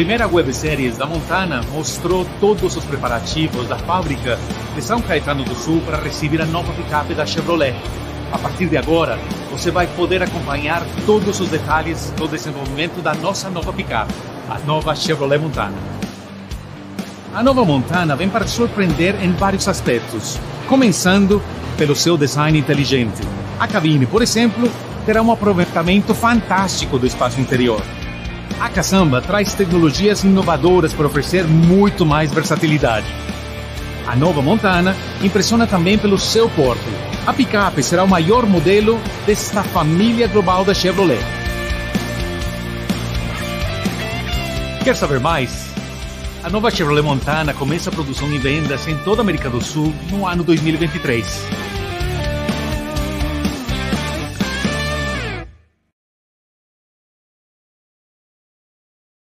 primeira websérie da Montana mostrou todos os preparativos da fábrica de São Caetano do Sul para receber a nova picape da Chevrolet. A partir de agora, você vai poder acompanhar todos os detalhes do desenvolvimento da nossa nova picape, a nova Chevrolet Montana. A nova Montana vem para surpreender em vários aspectos, começando pelo seu design inteligente. A cabine, por exemplo, terá um aproveitamento fantástico do espaço interior. A caçamba traz tecnologias inovadoras para oferecer muito mais versatilidade. A nova Montana impressiona também pelo seu porte. A picape será o maior modelo desta família global da Chevrolet. Quer saber mais? A nova Chevrolet Montana começa a produção e vendas em toda a América do Sul no ano 2023.